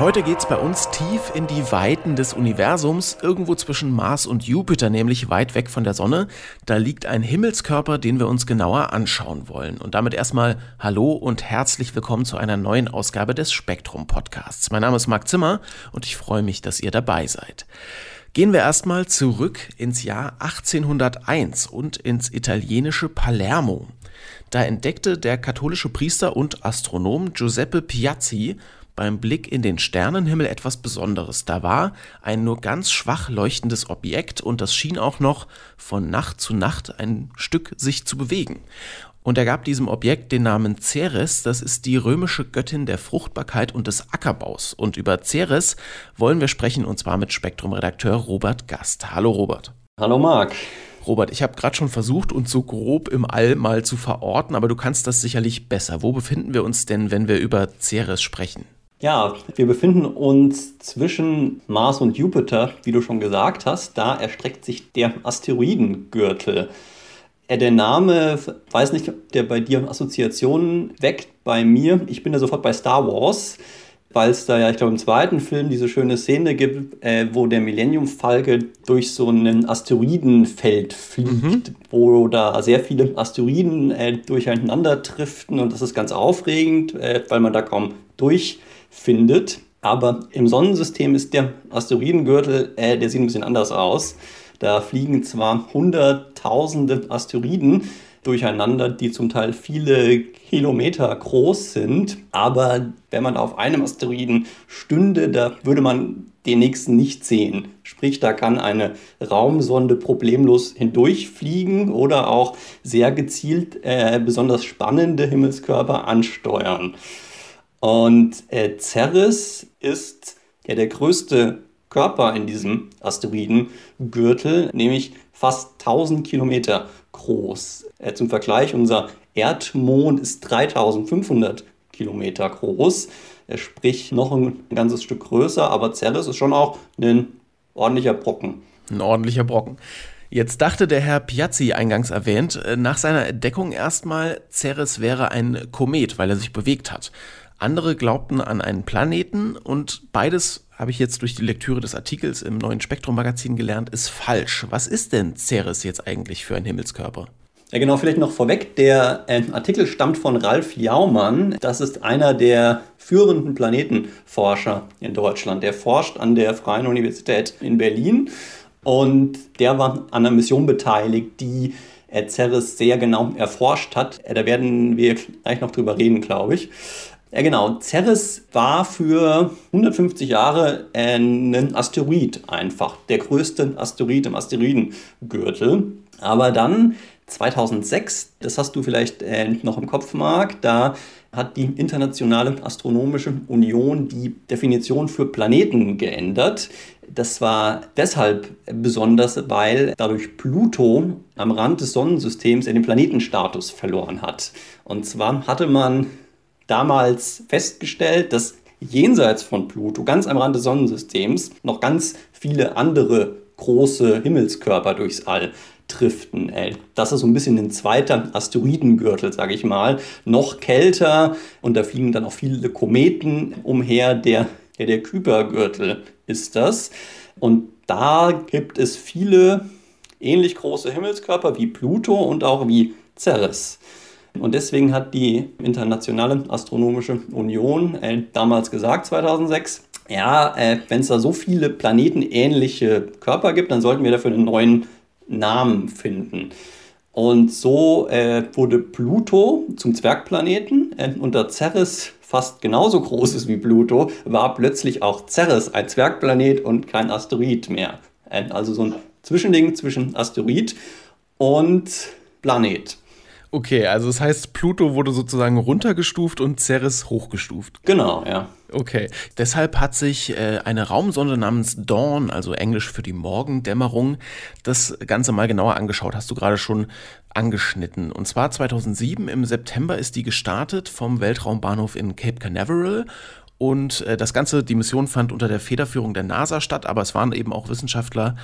Heute geht's bei uns tief in die Weiten des Universums, irgendwo zwischen Mars und Jupiter, nämlich weit weg von der Sonne. Da liegt ein Himmelskörper, den wir uns genauer anschauen wollen. Und damit erstmal Hallo und herzlich willkommen zu einer neuen Ausgabe des Spektrum Podcasts. Mein Name ist Marc Zimmer und ich freue mich, dass ihr dabei seid. Gehen wir erstmal zurück ins Jahr 1801 und ins italienische Palermo. Da entdeckte der katholische Priester und Astronom Giuseppe Piazzi beim Blick in den Sternenhimmel etwas Besonderes. Da war ein nur ganz schwach leuchtendes Objekt und das schien auch noch von Nacht zu Nacht ein Stück sich zu bewegen. Und er gab diesem Objekt den Namen Ceres, das ist die römische Göttin der Fruchtbarkeit und des Ackerbaus. Und über Ceres wollen wir sprechen und zwar mit Spektrum-Redakteur Robert Gast. Hallo Robert. Hallo Marc. Robert, ich habe gerade schon versucht, uns so grob im All mal zu verorten, aber du kannst das sicherlich besser. Wo befinden wir uns denn, wenn wir über Ceres sprechen? Ja, wir befinden uns zwischen Mars und Jupiter, wie du schon gesagt hast. Da erstreckt sich der Asteroidengürtel. Äh, der Name, weiß nicht, ob der bei dir Assoziationen weckt. Bei mir, ich bin da sofort bei Star Wars, weil es da ja, ich glaube, im zweiten Film diese schöne Szene gibt, äh, wo der Millennium Falke durch so ein Asteroidenfeld fliegt, mhm. wo da sehr viele Asteroiden äh, durcheinander driften und das ist ganz aufregend, äh, weil man da kaum durch findet. Aber im Sonnensystem ist der Asteroidengürtel, äh, der sieht ein bisschen anders aus. Da fliegen zwar hunderttausende Asteroiden durcheinander, die zum Teil viele Kilometer groß sind, aber wenn man auf einem Asteroiden stünde, da würde man den nächsten nicht sehen. Sprich, da kann eine Raumsonde problemlos hindurchfliegen oder auch sehr gezielt äh, besonders spannende Himmelskörper ansteuern. Und äh, Ceres ist ja der größte Körper in diesem Asteroidengürtel, nämlich fast 1000 Kilometer groß. Äh, zum Vergleich, unser Erdmond ist 3500 Kilometer groß, äh, sprich noch ein ganzes Stück größer, aber Ceres ist schon auch ein ordentlicher Brocken. Ein ordentlicher Brocken. Jetzt dachte der Herr Piazzi, eingangs erwähnt, äh, nach seiner Entdeckung erstmal, Ceres wäre ein Komet, weil er sich bewegt hat. Andere glaubten an einen Planeten und beides habe ich jetzt durch die Lektüre des Artikels im neuen Spektrum-Magazin gelernt, ist falsch. Was ist denn Ceres jetzt eigentlich für ein Himmelskörper? Ja, genau, vielleicht noch vorweg. Der äh, Artikel stammt von Ralf Jaumann. Das ist einer der führenden Planetenforscher in Deutschland. Der forscht an der Freien Universität in Berlin und der war an einer Mission beteiligt, die äh, Ceres sehr genau erforscht hat. Äh, da werden wir gleich noch drüber reden, glaube ich. Ja, genau. Ceres war für 150 Jahre ein Asteroid einfach. Der größte Asteroid im Asteroidengürtel. Aber dann 2006, das hast du vielleicht äh, noch im Kopf, Marc, da hat die Internationale Astronomische Union die Definition für Planeten geändert. Das war deshalb besonders, weil dadurch Pluto am Rand des Sonnensystems den Planetenstatus verloren hat. Und zwar hatte man damals festgestellt, dass jenseits von Pluto, ganz am Rand des Sonnensystems, noch ganz viele andere große Himmelskörper durchs All driften. Das ist so ein bisschen ein zweiter Asteroidengürtel, sage ich mal. Noch kälter und da fliegen dann auch viele Kometen umher. Der, der, der Kuipergürtel ist das. Und da gibt es viele ähnlich große Himmelskörper wie Pluto und auch wie Ceres. Und deswegen hat die Internationale Astronomische Union äh, damals gesagt, 2006, ja, äh, wenn es da so viele planetenähnliche Körper gibt, dann sollten wir dafür einen neuen Namen finden. Und so äh, wurde Pluto zum Zwergplaneten äh, und Ceres fast genauso groß ist wie Pluto, war plötzlich auch Ceres ein Zwergplanet und kein Asteroid mehr. Äh, also so ein Zwischending zwischen Asteroid und Planet. Okay, also das heißt, Pluto wurde sozusagen runtergestuft und Ceres hochgestuft. Genau, ja. Okay, deshalb hat sich äh, eine Raumsonde namens Dawn, also Englisch für die Morgendämmerung, das Ganze mal genauer angeschaut. Hast du gerade schon angeschnitten. Und zwar 2007 im September ist die gestartet vom Weltraumbahnhof in Cape Canaveral und äh, das Ganze, die Mission fand unter der Federführung der NASA statt, aber es waren eben auch Wissenschaftler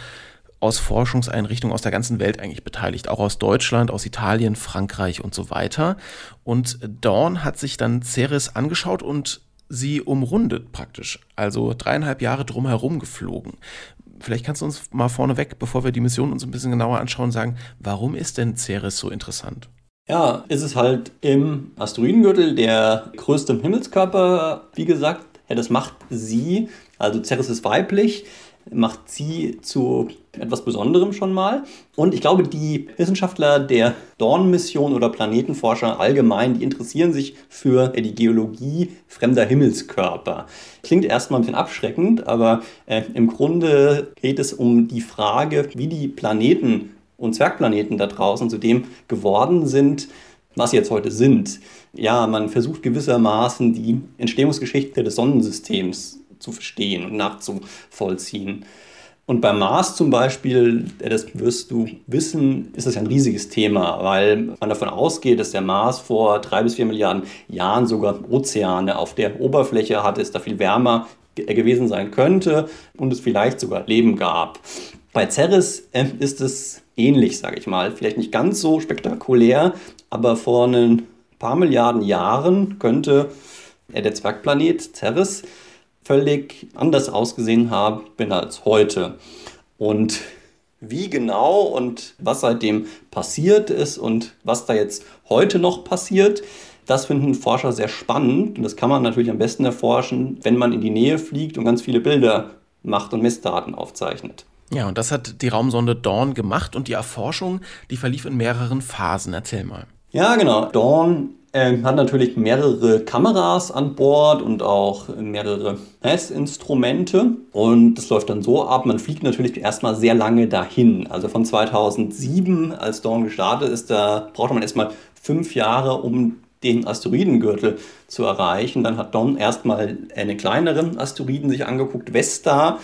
aus Forschungseinrichtungen aus der ganzen Welt eigentlich beteiligt, auch aus Deutschland, aus Italien, Frankreich und so weiter. Und Dawn hat sich dann Ceres angeschaut und sie umrundet praktisch, also dreieinhalb Jahre drumherum geflogen. Vielleicht kannst du uns mal vorneweg, bevor wir die Mission uns ein bisschen genauer anschauen, sagen, warum ist denn Ceres so interessant? Ja, ist es halt im Asteroidengürtel der größte Himmelskörper, wie gesagt. Ja, das macht sie, also Ceres ist weiblich, macht sie zu etwas Besonderem schon mal. Und ich glaube, die Wissenschaftler der Dawn-Mission oder Planetenforscher allgemein, die interessieren sich für die Geologie fremder Himmelskörper. Klingt erstmal ein bisschen abschreckend, aber äh, im Grunde geht es um die Frage, wie die Planeten und Zwergplaneten da draußen zu dem geworden sind, was sie jetzt heute sind. Ja, man versucht gewissermaßen die Entstehungsgeschichte des Sonnensystems zu verstehen und nachzuvollziehen. Und beim Mars zum Beispiel, das wirst du wissen, ist das ja ein riesiges Thema, weil man davon ausgeht, dass der Mars vor drei bis vier Milliarden Jahren sogar Ozeane auf der Oberfläche hatte, es da viel wärmer gewesen sein könnte und es vielleicht sogar Leben gab. Bei Ceres äh, ist es ähnlich, sage ich mal. Vielleicht nicht ganz so spektakulär, aber vor ein paar Milliarden Jahren könnte der Zwergplanet Ceres völlig anders ausgesehen haben als heute. Und wie genau und was seitdem passiert ist und was da jetzt heute noch passiert, das finden Forscher sehr spannend und das kann man natürlich am besten erforschen, wenn man in die Nähe fliegt und ganz viele Bilder macht und Messdaten aufzeichnet. Ja, und das hat die Raumsonde Dawn gemacht und die Erforschung, die verlief in mehreren Phasen. Erzähl mal. Ja, genau. Dawn ähm, hat natürlich mehrere Kameras an Bord und auch mehrere Messinstrumente. Und das läuft dann so ab, man fliegt natürlich erstmal sehr lange dahin. Also von 2007, als Dawn gestartet ist, da brauchte man erstmal fünf Jahre, um den Asteroidengürtel zu erreichen. Dann hat Dawn erstmal einen kleineren Asteroiden sich angeguckt, Vesta,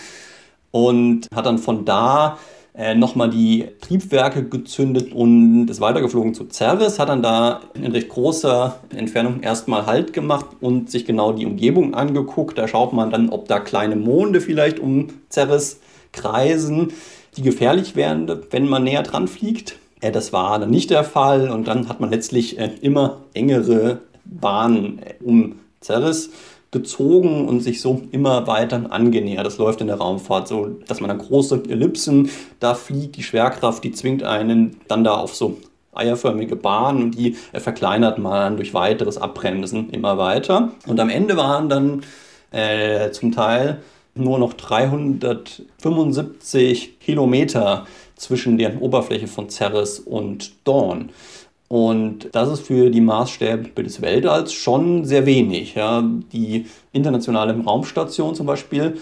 und hat dann von da äh, nochmal die Triebwerke gezündet und ist weitergeflogen zu Ceres, hat dann da in recht großer Entfernung erstmal Halt gemacht und sich genau die Umgebung angeguckt. Da schaut man dann, ob da kleine Monde vielleicht um Ceres kreisen, die gefährlich wären, wenn man näher dran fliegt. Äh, das war dann nicht der Fall und dann hat man letztlich äh, immer engere Bahnen um Ceres gezogen und sich so immer weiter angenähert. Das läuft in der Raumfahrt so, dass man dann große Ellipsen da fliegt. Die Schwerkraft, die zwingt einen dann da auf so eierförmige Bahnen und die verkleinert man durch weiteres Abbremsen immer weiter. Und am Ende waren dann äh, zum Teil nur noch 375 Kilometer zwischen der Oberfläche von Ceres und Dawn. Und das ist für die Maßstäbe des Weltalls schon sehr wenig. Ja. Die internationale Raumstation zum Beispiel,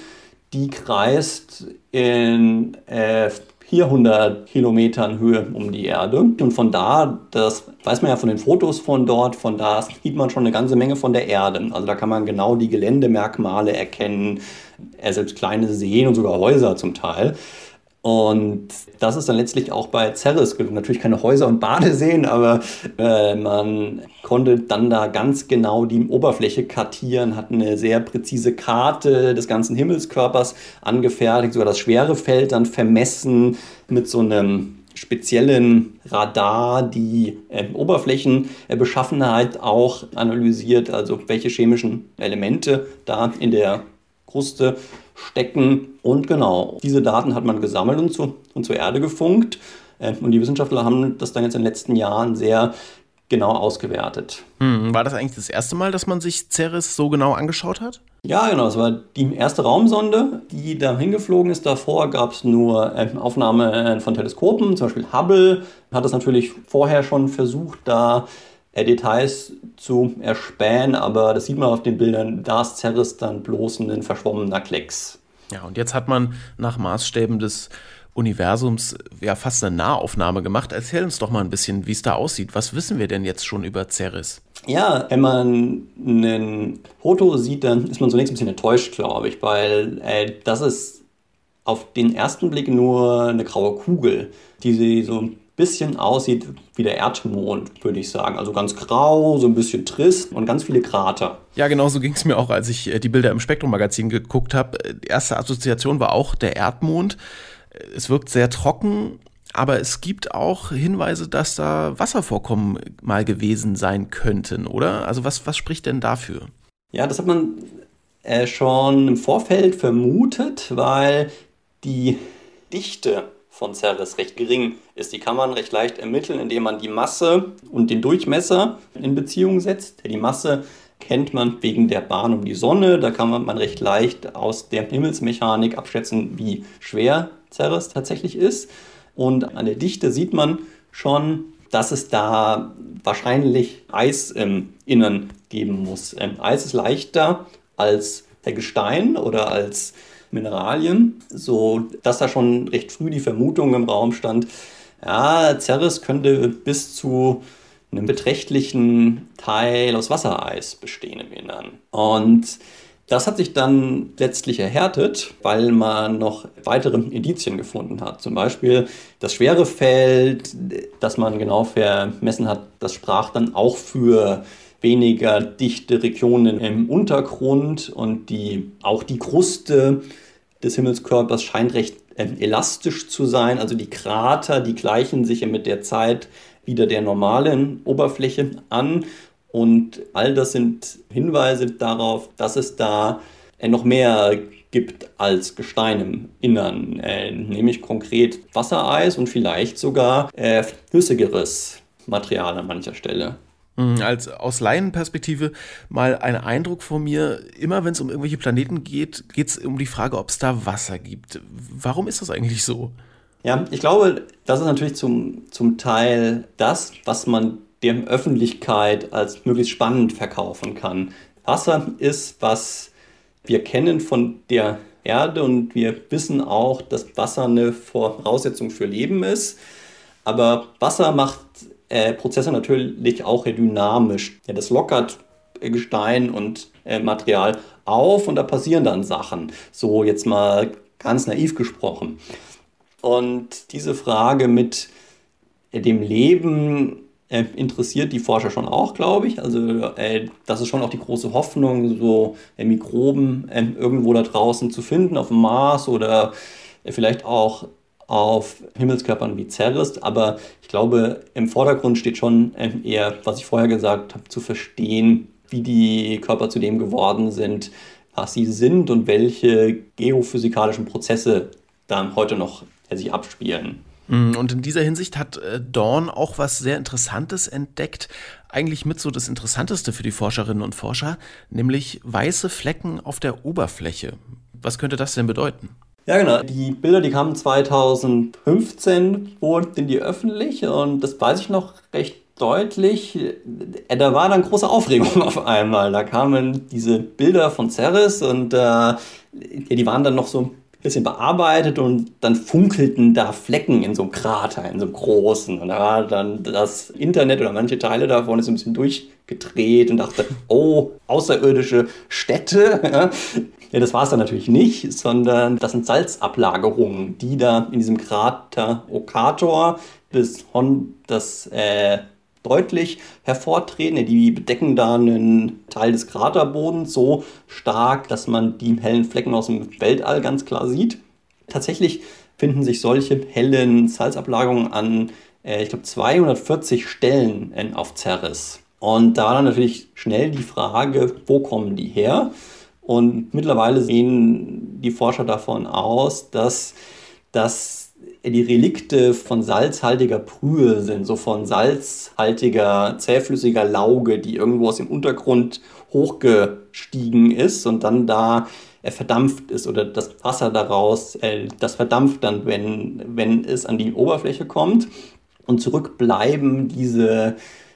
die kreist in äh, 400 Kilometern Höhe um die Erde. Und von da, das weiß man ja von den Fotos von dort, von da sieht man schon eine ganze Menge von der Erde. Also da kann man genau die Geländemerkmale erkennen, äh, selbst kleine Seen und sogar Häuser zum Teil. Und das ist dann letztlich auch bei Ceres gelungen. Natürlich keine Häuser und Badeseen, aber äh, man konnte dann da ganz genau die Oberfläche kartieren, hat eine sehr präzise Karte des ganzen Himmelskörpers angefertigt, sogar das Schwerefeld dann vermessen mit so einem speziellen Radar die äh, Oberflächenbeschaffenheit auch analysiert, also welche chemischen Elemente da in der Kruste stecken. Und genau, diese Daten hat man gesammelt und, zu, und zur Erde gefunkt. Äh, und die Wissenschaftler haben das dann jetzt in den letzten Jahren sehr genau ausgewertet. Hm, war das eigentlich das erste Mal, dass man sich Ceres so genau angeschaut hat? Ja, genau. Es war die erste Raumsonde, die da hingeflogen ist. Davor gab es nur äh, Aufnahmen von Teleskopen, zum Beispiel Hubble hat das natürlich vorher schon versucht, da Details zu erspähen, aber das sieht man auf den Bildern, da ist Ceres dann bloß ein verschwommener Klecks. Ja, und jetzt hat man nach Maßstäben des Universums ja fast eine Nahaufnahme gemacht. Erzähl uns doch mal ein bisschen, wie es da aussieht. Was wissen wir denn jetzt schon über Ceres? Ja, wenn man ein Foto sieht, dann ist man zunächst ein bisschen enttäuscht, glaube ich, weil äh, das ist auf den ersten Blick nur eine graue Kugel, die so ein bisschen aussieht wie der Erdmond, würde ich sagen. Also ganz grau, so ein bisschen trist und ganz viele Krater. Ja, genau so ging es mir auch, als ich äh, die Bilder im Spektrum-Magazin geguckt habe. Die erste Assoziation war auch der Erdmond. Es wirkt sehr trocken, aber es gibt auch Hinweise, dass da Wasservorkommen mal gewesen sein könnten, oder? Also was, was spricht denn dafür? Ja, das hat man äh, schon im Vorfeld vermutet, weil die Dichte von Ceres recht gering ist. Die kann man recht leicht ermitteln, indem man die Masse und den Durchmesser in Beziehung setzt. Die Masse kennt man wegen der Bahn um die Sonne. Da kann man recht leicht aus der Himmelsmechanik abschätzen, wie schwer Ceres tatsächlich ist. Und an der Dichte sieht man schon, dass es da wahrscheinlich Eis im Innern geben muss. Ähm, Eis ist leichter als Gestein oder als Mineralien, so dass da schon recht früh die Vermutung im Raum stand, ja, Ceres könnte bis zu einem beträchtlichen Teil aus Wassereis bestehen im Innern. Und das hat sich dann letztlich erhärtet, weil man noch weitere Indizien gefunden hat. Zum Beispiel das Schwerefeld, das man genau vermessen hat, das sprach dann auch für weniger dichte Regionen im Untergrund und die, auch die Kruste des Himmelskörpers scheint recht äh, elastisch zu sein. Also die Krater, die gleichen sich mit der Zeit wieder der normalen Oberfläche an. Und all das sind Hinweise darauf, dass es da äh, noch mehr gibt als Gestein im Innern, äh, nämlich konkret Wassereis und vielleicht sogar äh, flüssigeres Material an mancher Stelle. Mhm, als aus Laienperspektive mal ein Eindruck von mir, immer wenn es um irgendwelche Planeten geht, geht es um die Frage, ob es da Wasser gibt. Warum ist das eigentlich so? Ja, ich glaube, das ist natürlich zum, zum Teil das, was man der Öffentlichkeit als möglichst spannend verkaufen kann. Wasser ist, was wir kennen von der Erde und wir wissen auch, dass Wasser eine Voraussetzung für Leben ist. Aber Wasser macht äh, Prozesse natürlich auch dynamisch. Ja, das lockert Gestein und äh, Material auf und da passieren dann Sachen. So jetzt mal ganz naiv gesprochen. Und diese Frage mit äh, dem Leben äh, interessiert die Forscher schon auch, glaube ich. Also äh, das ist schon auch die große Hoffnung, so äh, Mikroben irgendwo da draußen zu finden, auf dem Mars oder vielleicht auch auf Himmelskörpern wie Ceres, aber ich glaube, im Vordergrund steht schon ähm, eher, was ich vorher gesagt habe, zu verstehen, wie die Körper zu dem geworden sind, was sie sind und welche geophysikalischen Prozesse dann heute noch äh, sich abspielen. Mm, und in dieser Hinsicht hat äh, Dawn auch was sehr Interessantes entdeckt, eigentlich mit so das Interessanteste für die Forscherinnen und Forscher, nämlich weiße Flecken auf der Oberfläche. Was könnte das denn bedeuten? Ja, genau. Die Bilder, die kamen 2015, wurden die öffentlich und das weiß ich noch recht deutlich. Äh, da war dann große Aufregung auf einmal. Da kamen diese Bilder von Ceres und äh, die waren dann noch so ein bisschen bearbeitet und dann funkelten da Flecken in so einem Krater, in so einem großen. Und da war dann das Internet oder manche Teile davon ist ein bisschen durchgedreht und dachte, oh, außerirdische Städte. Ja, das war es dann natürlich nicht, sondern das sind Salzablagerungen, die da in diesem Krater Okator bis Hon das äh, deutlich hervortreten. Die bedecken da einen Teil des Kraterbodens so stark, dass man die hellen Flecken aus dem Weltall ganz klar sieht. Tatsächlich finden sich solche hellen Salzablagerungen an, äh, ich glaube, 240 Stellen auf Ceres. Und da war dann natürlich schnell die Frage, wo kommen die her? Und mittlerweile gehen die Forscher davon aus, dass das die Relikte von salzhaltiger Brühe sind, so von salzhaltiger, zähflüssiger Lauge, die irgendwo aus dem Untergrund hochgestiegen ist und dann da äh, verdampft ist oder das Wasser daraus, äh, das verdampft dann, wenn, wenn es an die Oberfläche kommt. Und zurück bleiben diese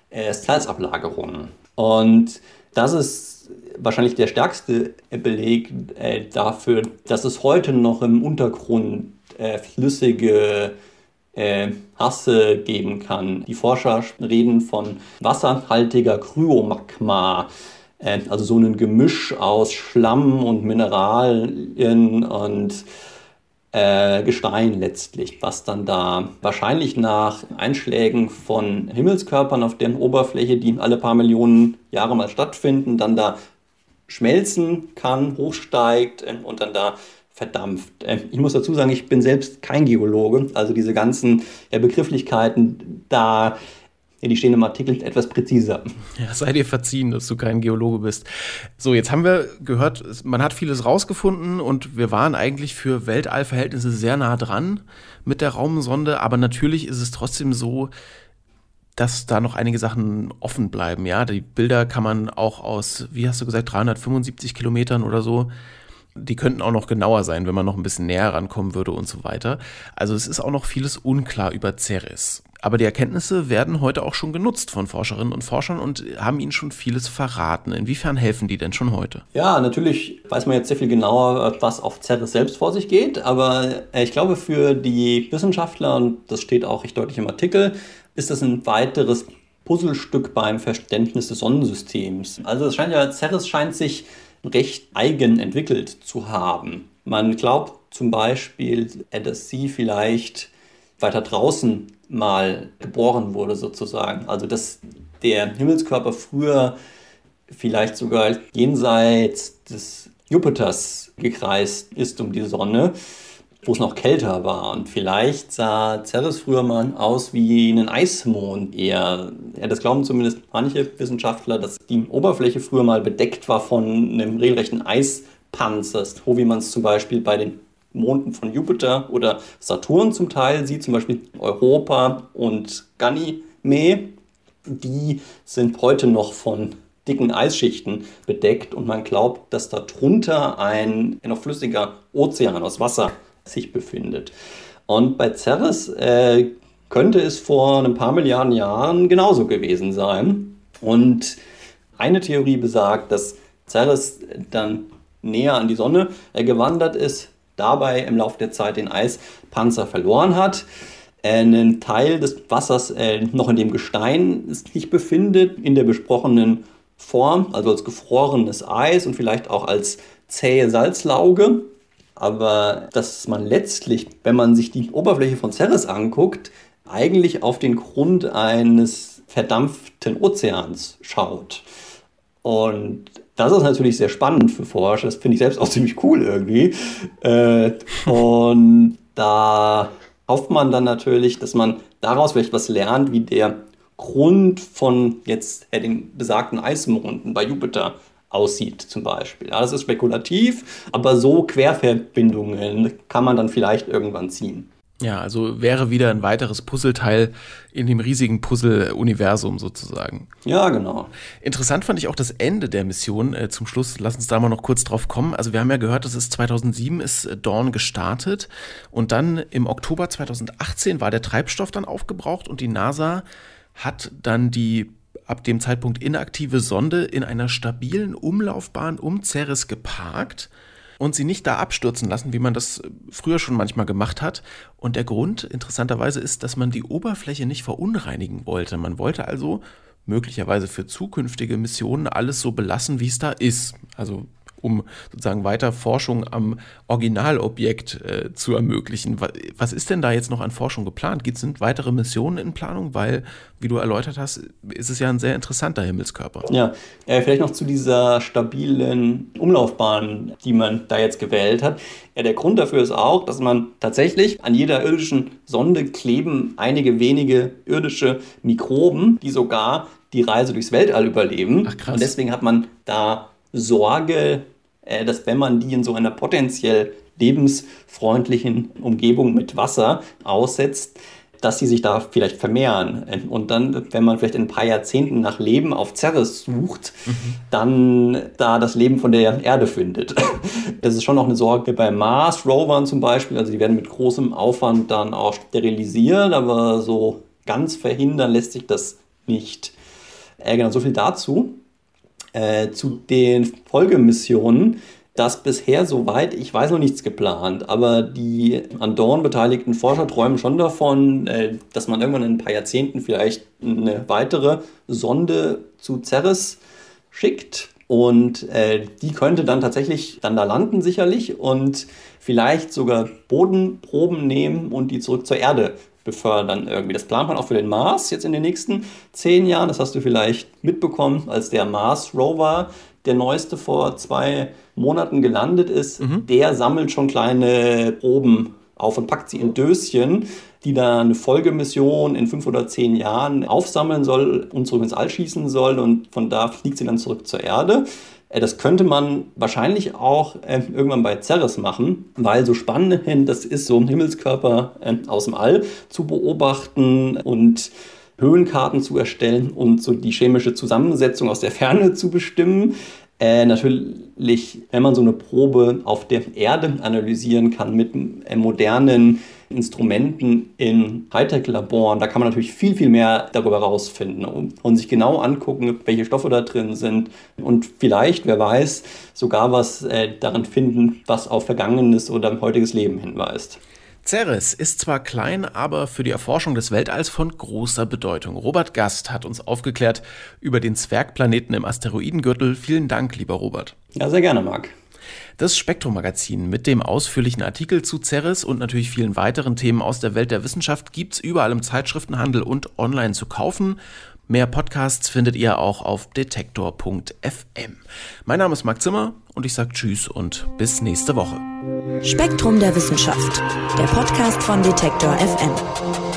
äh, Salzablagerungen. Und das ist wahrscheinlich der stärkste Beleg äh, dafür, dass es heute noch im Untergrund äh, flüssige äh, Hasse geben kann. Die Forscher reden von wasserhaltiger Kryomagma, äh, also so ein Gemisch aus Schlamm und Mineralien und äh, Gestein letztlich, was dann da wahrscheinlich nach Einschlägen von Himmelskörpern auf deren Oberfläche, die alle paar Millionen Jahre mal stattfinden, dann da schmelzen kann, hochsteigt äh, und dann da verdampft. Ähm, ich muss dazu sagen, ich bin selbst kein Geologe, also diese ganzen Begrifflichkeiten, da ja, die stehen im Artikel etwas präziser. Ja, sei dir verziehen, dass du kein Geologe bist. So, jetzt haben wir gehört, man hat vieles rausgefunden und wir waren eigentlich für Weltallverhältnisse sehr nah dran mit der Raumsonde, aber natürlich ist es trotzdem so, dass da noch einige Sachen offen bleiben. Ja, die Bilder kann man auch aus, wie hast du gesagt, 375 Kilometern oder so die könnten auch noch genauer sein, wenn man noch ein bisschen näher rankommen würde und so weiter. Also es ist auch noch vieles unklar über Ceres. Aber die Erkenntnisse werden heute auch schon genutzt von Forscherinnen und Forschern und haben ihnen schon vieles verraten. Inwiefern helfen die denn schon heute? Ja, natürlich weiß man jetzt sehr viel genauer, was auf Ceres selbst vor sich geht. Aber äh, ich glaube, für die Wissenschaftler, und das steht auch recht deutlich im Artikel, ist das ein weiteres Puzzlestück beim Verständnis des Sonnensystems. Also es scheint ja, Ceres scheint sich recht eigen entwickelt zu haben. Man glaubt zum Beispiel, dass sie vielleicht weiter draußen mal geboren wurde sozusagen. Also dass der Himmelskörper früher vielleicht sogar jenseits des Jupiters gekreist ist um die Sonne, wo es noch kälter war. Und vielleicht sah Ceres früher mal aus wie ein Eismond eher. Ja, das glauben zumindest manche Wissenschaftler, dass die Oberfläche früher mal bedeckt war von einem regelrechten Eispanzer, so wie man es zum Beispiel bei den Monden von Jupiter oder Saturn zum Teil sieht, zum Beispiel Europa und Ganymede, die sind heute noch von dicken Eisschichten bedeckt und man glaubt, dass darunter ein noch flüssiger Ozean aus Wasser sich befindet. Und bei Ceres äh, könnte es vor ein paar Milliarden Jahren genauso gewesen sein. Und eine Theorie besagt, dass Ceres dann näher an die Sonne äh, gewandert ist, dabei im Laufe der Zeit den Eispanzer verloren hat. Einen Teil des Wassers äh, noch in dem Gestein sich befindet, in der besprochenen Form, also als gefrorenes Eis und vielleicht auch als zähe Salzlauge. Aber dass man letztlich, wenn man sich die Oberfläche von Ceres anguckt, eigentlich auf den Grund eines verdampften Ozeans schaut. Und das ist natürlich sehr spannend für Forscher. Das finde ich selbst auch ziemlich cool irgendwie. Äh, und da hofft man dann natürlich, dass man daraus vielleicht was lernt, wie der Grund von jetzt den besagten Eismonden bei Jupiter aussieht zum Beispiel. Ja, das ist spekulativ, aber so Querverbindungen kann man dann vielleicht irgendwann ziehen. Ja, also wäre wieder ein weiteres Puzzleteil in dem riesigen Puzzle-Universum sozusagen. Ja, genau. Interessant fand ich auch das Ende der Mission. Äh, zum Schluss, lass uns da mal noch kurz drauf kommen. Also wir haben ja gehört, dass es 2007 ist äh, Dawn gestartet und dann im Oktober 2018 war der Treibstoff dann aufgebraucht und die NASA hat dann die ab dem Zeitpunkt inaktive Sonde in einer stabilen Umlaufbahn um Ceres geparkt und sie nicht da abstürzen lassen, wie man das früher schon manchmal gemacht hat. Und der Grund, interessanterweise, ist, dass man die Oberfläche nicht verunreinigen wollte. Man wollte also möglicherweise für zukünftige Missionen alles so belassen, wie es da ist. Also um sozusagen weiter Forschung am Originalobjekt äh, zu ermöglichen. Was ist denn da jetzt noch an Forschung geplant? Gibt es weitere Missionen in Planung? Weil, wie du erläutert hast, ist es ja ein sehr interessanter Himmelskörper. Ja, äh, vielleicht noch zu dieser stabilen Umlaufbahn, die man da jetzt gewählt hat. Ja, der Grund dafür ist auch, dass man tatsächlich an jeder irdischen Sonde kleben einige wenige irdische Mikroben, die sogar die Reise durchs Weltall überleben. Ach, krass. Und deswegen hat man da Sorge, äh, dass wenn man die in so einer potenziell lebensfreundlichen Umgebung mit Wasser aussetzt, dass sie sich da vielleicht vermehren. Und dann, wenn man vielleicht in ein paar Jahrzehnten nach Leben auf Ceres sucht, mhm. dann da das Leben von der Erde findet. Das ist schon noch eine Sorge bei Mars-Rovern zum Beispiel. Also die werden mit großem Aufwand dann auch sterilisiert, aber so ganz verhindern lässt sich das nicht. Äh, genau, so viel dazu. Äh, zu den Folgemissionen dass bisher soweit, ich weiß noch nichts geplant, aber die an Dorn beteiligten Forscher träumen schon davon, äh, dass man irgendwann in ein paar Jahrzehnten vielleicht eine weitere Sonde zu Ceres schickt. Und äh, die könnte dann tatsächlich dann da landen sicherlich und vielleicht sogar Bodenproben nehmen und die zurück zur Erde befördern irgendwie. Das plant man auch für den Mars jetzt in den nächsten zehn Jahren. Das hast du vielleicht mitbekommen, als der Mars Rover, der neueste vor zwei Monaten gelandet ist. Mhm. Der sammelt schon kleine Proben auf und packt sie in Döschen, die dann eine Folgemission in fünf oder zehn Jahren aufsammeln soll und zurück ins All schießen soll. Und von da fliegt sie dann zurück zur Erde. Äh, das könnte man wahrscheinlich auch äh, irgendwann bei Ceres machen, weil so spannend das ist, so einen Himmelskörper äh, aus dem All zu beobachten und Höhenkarten zu erstellen und so die chemische Zusammensetzung aus der Ferne zu bestimmen. Äh, natürlich, wenn man so eine Probe auf der Erde analysieren kann mit äh, modernen Instrumenten in Hightech-Laboren, da kann man natürlich viel, viel mehr darüber herausfinden und, und sich genau angucken, welche Stoffe da drin sind und vielleicht, wer weiß, sogar was äh, darin finden, was auf vergangenes oder heutiges Leben hinweist. Ceres ist zwar klein, aber für die Erforschung des Weltalls von großer Bedeutung. Robert Gast hat uns aufgeklärt über den Zwergplaneten im Asteroidengürtel. Vielen Dank, lieber Robert. Ja, sehr gerne, Marc. Das Spektrum-Magazin mit dem ausführlichen Artikel zu Ceres und natürlich vielen weiteren Themen aus der Welt der Wissenschaft gibt's überall im Zeitschriftenhandel und online zu kaufen. Mehr Podcasts findet ihr auch auf detektor.fm. Mein Name ist Marc Zimmer und ich sage Tschüss und bis nächste Woche. Spektrum der Wissenschaft, der Podcast von Detektor FM.